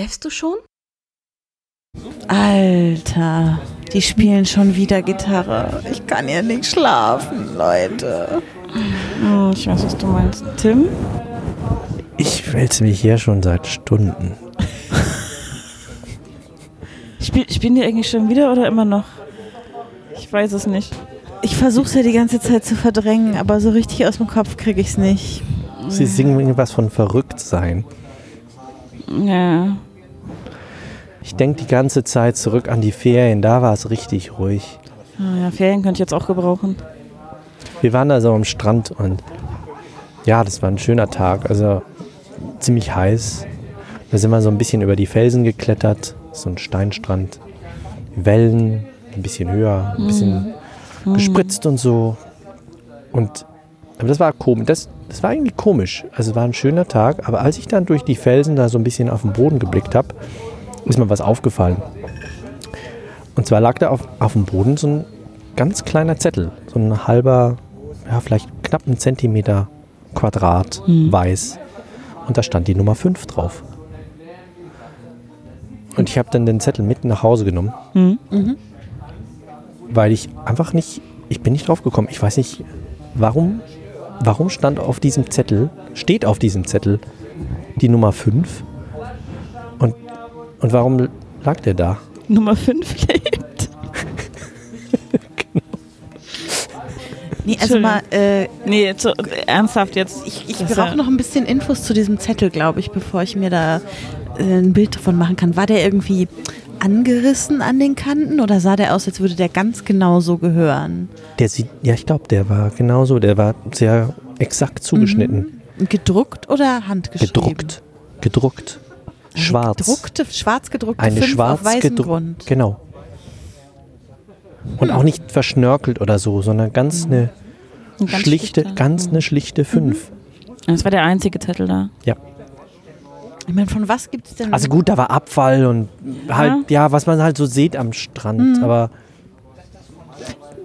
Schläfst du schon? Alter, die spielen schon wieder Gitarre. Ich kann ja nicht schlafen, Leute. Hm, ich weiß, was du meinst. Tim? Ich wälze mich hier schon seit Stunden. Spiel, spielen die eigentlich schon wieder oder immer noch? Ich weiß es nicht. Ich versuche ja die ganze Zeit zu verdrängen, aber so richtig aus dem Kopf kriege ich es nicht. Sie singen irgendwas von verrückt sein. Ja. Ich denke die ganze Zeit zurück an die Ferien, da war es richtig ruhig. Ah, ja, Ferien könnte ich jetzt auch gebrauchen. Wir waren also am Strand und ja, das war ein schöner Tag, also ziemlich heiß. Da sind wir so ein bisschen über die Felsen geklettert, so ein Steinstrand. Wellen, ein bisschen höher, ein bisschen gespritzt und so. Und aber das war komisch. Das, das war irgendwie komisch. Also es war ein schöner Tag, aber als ich dann durch die Felsen da so ein bisschen auf den Boden geblickt habe, ist mir was aufgefallen. Und zwar lag da auf, auf dem Boden so ein ganz kleiner Zettel, so ein halber, ja, vielleicht knapp ein Zentimeter Quadrat weiß. Und da stand die Nummer 5 drauf. Und ich habe dann den Zettel mit nach Hause genommen, Hm? weil ich einfach nicht, ich bin nicht drauf gekommen. Ich weiß nicht, warum, warum stand auf diesem Zettel, steht auf diesem Zettel die Nummer 5 und, und warum lag der da? Nummer 5 lebt. Nee, also mal, äh, Nee, jetzt so, ernsthaft jetzt. ich, ich brauche noch ein bisschen Infos zu diesem Zettel, glaube ich, bevor ich mir da äh, ein Bild davon machen kann. War der irgendwie angerissen an den Kanten oder sah der aus, als würde der ganz genau so gehören? Der sieht, ja, ich glaube, der war genauso, der war sehr exakt zugeschnitten. Gedruckt oder handgeschrieben? Gedruckt. Gedruckt. Eine Schwarz. Gedruckte, schwarz gedruckte Eine fünf schwarz auf weißem gedruckt. Grund. Genau. Und auch nicht verschnörkelt oder so, sondern ganz eine Ein ganz schlichte, schlichter. ganz eine schlichte 5. Das war der einzige Zettel da. Ja. Ich meine, von was gibt es denn? Also gut, da war Abfall und halt, ja, was man halt so sieht am Strand, Mhm. aber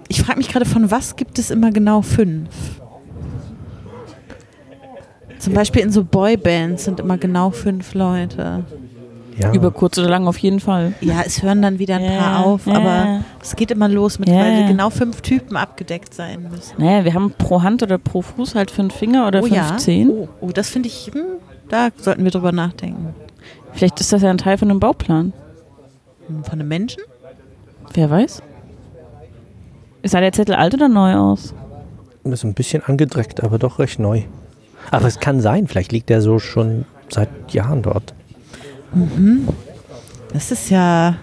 ich frage mich gerade, von was gibt es immer genau fünf? Zum Beispiel in so Boybands sind immer genau fünf Leute. ja. Über kurz oder lang auf jeden Fall. Ja, es hören dann wieder ein Ja, paar auf, ja. aber es geht immer los mit, weil genau fünf Typen abgedeckt sein müssen. Naja, wir haben pro Hand oder pro Fuß halt fünf Finger oder oh ja. 15. Oh, oh, das finde ich, hm, da sollten wir drüber nachdenken. Vielleicht ist das ja ein Teil von einem Bauplan. Hm, Von einem Menschen? Wer weiß? Sah der Zettel alt oder neu aus? ist ein bisschen angedreckt, aber doch recht neu. Aber es kann sein, vielleicht liegt der so schon seit Jahren dort. Das ist ja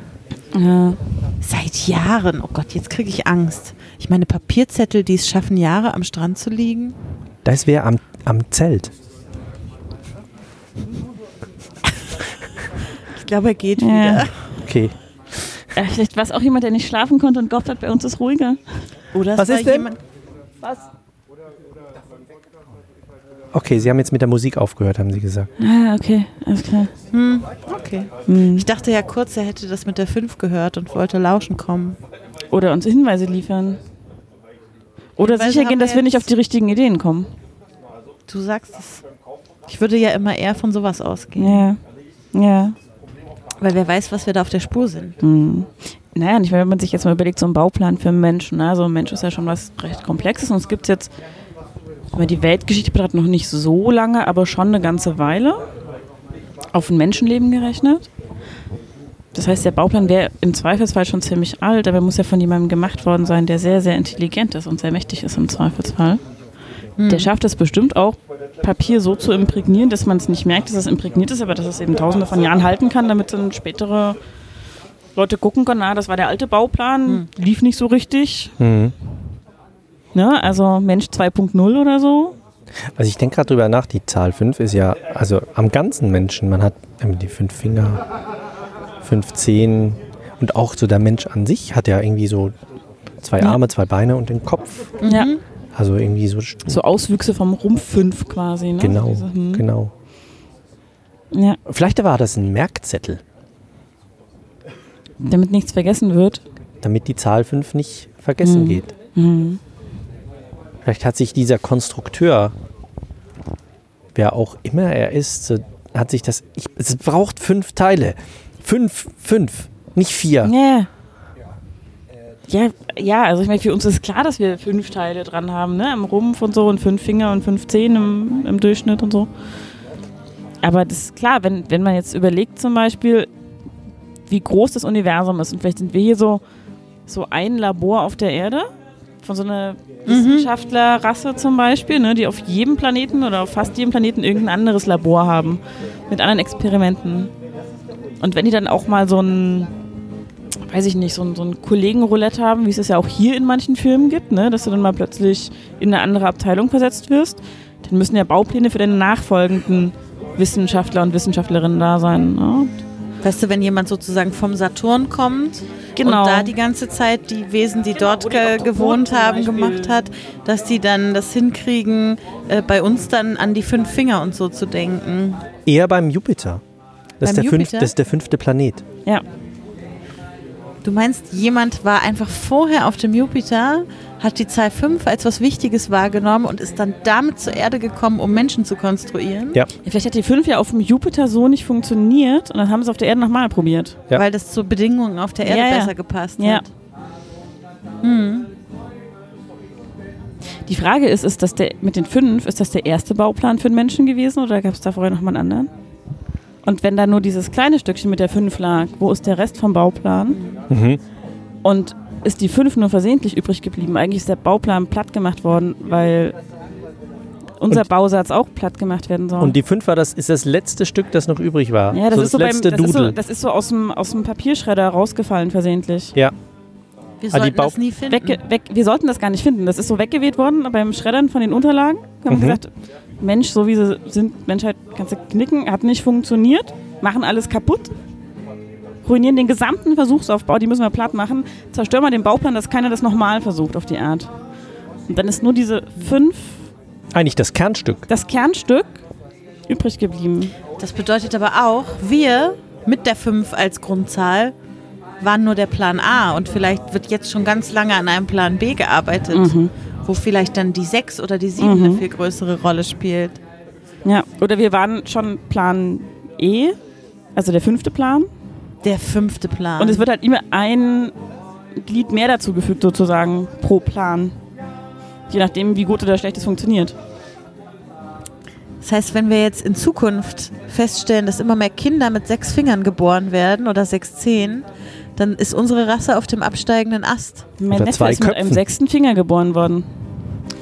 Ja. seit Jahren. Oh Gott, jetzt kriege ich Angst. Ich meine, Papierzettel, die es schaffen, Jahre am Strand zu liegen. Das wäre am, am Zelt. Ich glaube, er geht Ja. wieder. Okay. Äh, vielleicht war es auch jemand, der nicht schlafen konnte und gehofft hat, bei uns ist ruhiger. Oder es Was war ist denn? jemand- Okay, Sie haben jetzt mit der Musik aufgehört, haben Sie gesagt. Ah, okay, alles klar. Hm, okay. Hm. Ich dachte ja kurz, er hätte das mit der 5 gehört und wollte lauschen kommen. Oder uns Hinweise liefern. Oder Hinweise sicher gehen, dass wir nicht auf die richtigen Ideen kommen. Du sagst es. Ich würde ja immer eher von sowas ausgehen. Ja. Ja. Weil wer weiß, was wir da auf der Spur sind. Hm. Naja, nicht, wenn man sich jetzt mal überlegt, so ein Bauplan für einen Menschen. Ne? Also ein Mensch ist ja schon was recht Komplexes und es gibt jetzt, wenn man die Weltgeschichte betrachtet, noch nicht so lange, aber schon eine ganze Weile auf ein Menschenleben gerechnet. Das heißt, der Bauplan wäre im Zweifelsfall schon ziemlich alt, aber er muss ja von jemandem gemacht worden sein, der sehr, sehr intelligent ist und sehr mächtig ist im Zweifelsfall. Der schafft es bestimmt auch, Papier so zu imprägnieren, dass man es nicht merkt, dass es imprägniert ist, aber dass es eben tausende von Jahren halten kann, damit dann spätere Leute gucken können, na, das war der alte Bauplan, lief nicht so richtig. Mhm. Ne? Also Mensch 2.0 oder so. Also ich denke gerade drüber nach, die Zahl 5 ist ja, also am ganzen Menschen, man hat die fünf Finger, fünf Zehen und auch so der Mensch an sich hat ja irgendwie so zwei Ja. Arme, zwei Beine und den Kopf. Ja. Also irgendwie so, So Auswüchse vom Rumpf 5 quasi. Ne? genau, Diese, hm. genau. Ja, Vielleicht war das ein Merkzettel, damit nichts vergessen wird. damit die Zahl 5 nicht vergessen Mhm. geht. Hm. Vielleicht hat sich dieser Konstrukteur, wer auch immer er ist, hat sich das. Ich, es braucht fünf Teile. Fünf, fünf, nicht vier. Ja. Ja, ja, also ich meine, für uns ist klar, dass wir fünf Teile dran haben, ne? Im Rumpf und so und fünf Finger und fünf Zehen im, im Durchschnitt und so. Aber das ist klar, wenn, wenn man jetzt überlegt zum Beispiel, wie groß das Universum ist und vielleicht sind wir hier so, so ein Labor auf der Erde von so einer Wissenschaftlerrasse zum Beispiel, ne, die auf jedem Planeten oder auf fast jedem Planeten irgendein anderes Labor haben mit anderen Experimenten. Und wenn die dann auch mal so ein, weiß ich nicht, so ein, so ein Kollegenroulette haben, wie es es ja auch hier in manchen Firmen gibt, ne, dass du dann mal plötzlich in eine andere Abteilung versetzt wirst, dann müssen ja Baupläne für deine nachfolgenden Wissenschaftler und Wissenschaftlerinnen da sein. Ne? Weißt du, wenn jemand sozusagen vom Saturn kommt Genau. und da die ganze Zeit die Wesen, die dort oder ge gewohnt haben, gemacht hat, dass die dann das hinkriegen, äh, bei uns dann an die fünf Finger und so zu denken. Eher beim Jupiter. Das, ist Beim der fünf, Jupiter? das ist der fünfte Planet. Ja. Du meinst, jemand war einfach vorher auf dem Jupiter, hat die Zahl 5 als was Wichtiges wahrgenommen und ist dann damit zur Erde gekommen, um Menschen zu konstruieren? Ja. Ja, Vielleicht hat die 5 ja auf dem Jupiter so nicht funktioniert und dann haben sie es auf der Erde nochmal probiert. Ja. Weil das zu Bedingungen auf der Erde Ja, ja. besser gepasst Ja. hat. Hm. Die Frage ist, ist das der, mit den fünf, ist das der erste Bauplan für den Menschen gewesen oder gab es da vorher nochmal einen anderen? Und wenn da nur dieses kleine Stückchen mit der 5 lag, wo ist der Rest vom Bauplan? Mhm. Und ist die 5 nur versehentlich übrig geblieben? Eigentlich ist der Bauplan platt gemacht worden, weil unser Und- Bausatz auch platt gemacht werden soll. Und die fünf war das, ist das letzte Stück, das noch übrig war. ja, das so ist das so beim, letzte das ist so, Doodle. das ist so aus dem, aus dem Papierschredder rausgefallen versehentlich. ja, Wir Ah, die sollten das nie finden. Wegge weg, wir sollten das gar nicht finden. Das ist so weggeweht worden beim Schreddern von den Unterlagen. Wir haben Mhm. gesagt, Mensch, so wie sie sind, Menschheit kannst du knicken, hat nicht funktioniert, machen alles kaputt, ruinieren den gesamten Versuchsaufbau, die müssen wir platt machen, zerstören wir den Bauplan, dass keiner das nochmal versucht auf die Art. Und dann ist nur diese fünf, eigentlich das Kernstück. das Kernstück, übrig geblieben. Das bedeutet aber auch, wir mit der 5 als Grundzahl waren nur der Plan A und vielleicht wird jetzt schon ganz lange an einem Plan B gearbeitet, Mhm. Wo vielleicht dann die 6 oder die 7 Mhm. eine viel größere Rolle spielt. Ja, oder wir waren schon Plan E, also der fünfte Plan. Der fünfte Plan. Und es wird halt immer ein Glied mehr dazugefügt, sozusagen, pro Plan. Je nachdem, wie gut oder schlecht es funktioniert. das heißt, wenn wir jetzt in Zukunft feststellen, dass immer mehr Kinder mit sechs Fingern geboren werden oder sechs Zehen, dann ist unsere Rasse auf dem absteigenden Ast. Mein Oder Neffe zwei ist mit einem Köpfen. sechsten Finger geboren worden.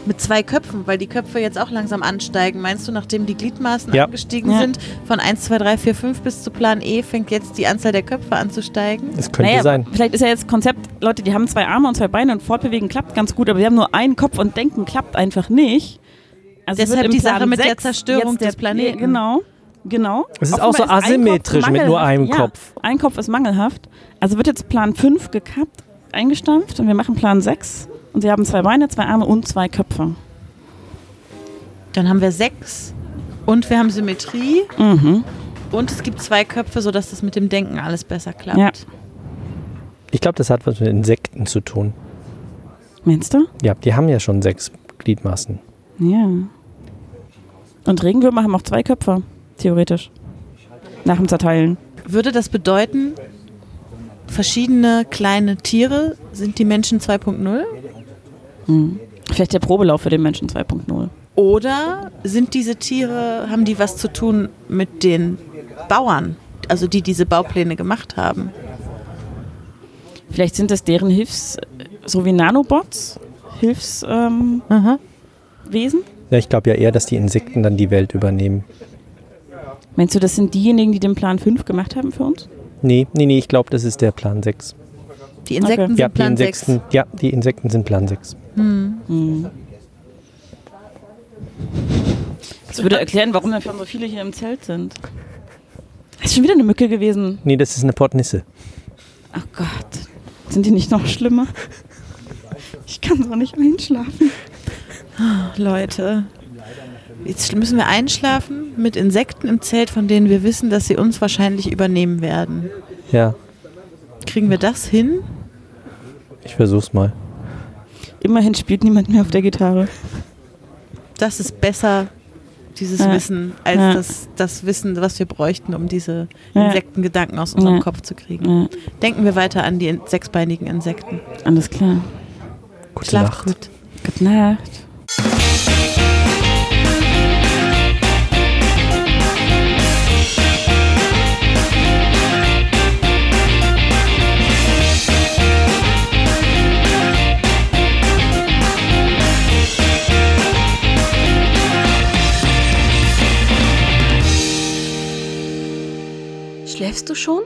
Mit zwei Köpfen, weil die Köpfe jetzt auch langsam ansteigen. Meinst du, nachdem die Gliedmaßen Ja. angestiegen Ja. sind, von 1, 2, 3, 4, 5 bis zu Plan E, fängt jetzt die Anzahl der Köpfe an zu steigen? Das könnte naja, sein. vielleicht ist ja jetzt Konzept, Leute, die haben zwei Arme und zwei Beine und fortbewegen klappt ganz gut, aber sie haben nur einen Kopf und denken klappt einfach nicht. Also Deshalb die Sache mit der Zerstörung jetzt der- des Planeten. Genau, genau. Es ist Offenbar auch so asymmetrisch mit nur einem ja, Kopf. Ein Kopf ist mangelhaft. Also wird jetzt Plan 5 gekappt, eingestampft und wir machen Plan 6 und sie haben zwei Beine, zwei Arme und zwei Köpfe. Dann haben wir sechs und wir haben Symmetrie Mhm. und es gibt zwei Köpfe, sodass das mit dem Denken alles besser klappt. Ja. Ich glaube, das hat was mit Insekten zu tun. Meinst du? Ja, die haben ja schon sechs Gliedmaßen. Ja. Und Regenwürmer haben auch zwei Köpfe, theoretisch. Nach dem Zerteilen. Würde das bedeuten, verschiedene kleine Tiere sind die Menschen 2.0? Hm. Vielleicht der Probelauf für den Menschen 2.0. Oder sind diese Tiere, haben die was zu tun mit den Bauern, also die diese Baupläne gemacht haben? Vielleicht sind das deren Hilfs-, so wie Nanobots, Hilfswesen. Aha. Ja, ich glaube ja eher, dass die Insekten dann die Welt übernehmen. Meinst du, das sind diejenigen, die den Plan 5 gemacht haben für uns? Nee, nee, nee, ich glaube, das ist der Plan 6. Die Insekten Okay. sind Ja, die Plan 6. Insekten, ja, die Insekten sind Plan 6. Hm. Das würde erklären, warum davon so viele hier im Zelt sind. Das ist schon wieder eine Mücke gewesen. Nee, das ist eine Portnisse. Ach Gott. Sind die nicht noch schlimmer? Ich kann so nicht einschlafen. Leute, jetzt müssen wir einschlafen mit Insekten im Zelt, von denen wir wissen, dass sie uns wahrscheinlich übernehmen werden. Ja, Kriegen wir das hin? ich versuch's mal. Immerhin spielt niemand mehr auf der Gitarre. Das ist besser. dieses Ja. Wissen, als Ja. das, das Wissen, was wir bräuchten, um diese. Insektengedanken aus unserem Ja. Kopf zu kriegen. Ja, Denken wir weiter an die in- sechsbeinigen Insekten. alles klar. Gute Schlaft Nacht. gut. Gute Nacht. Du schon?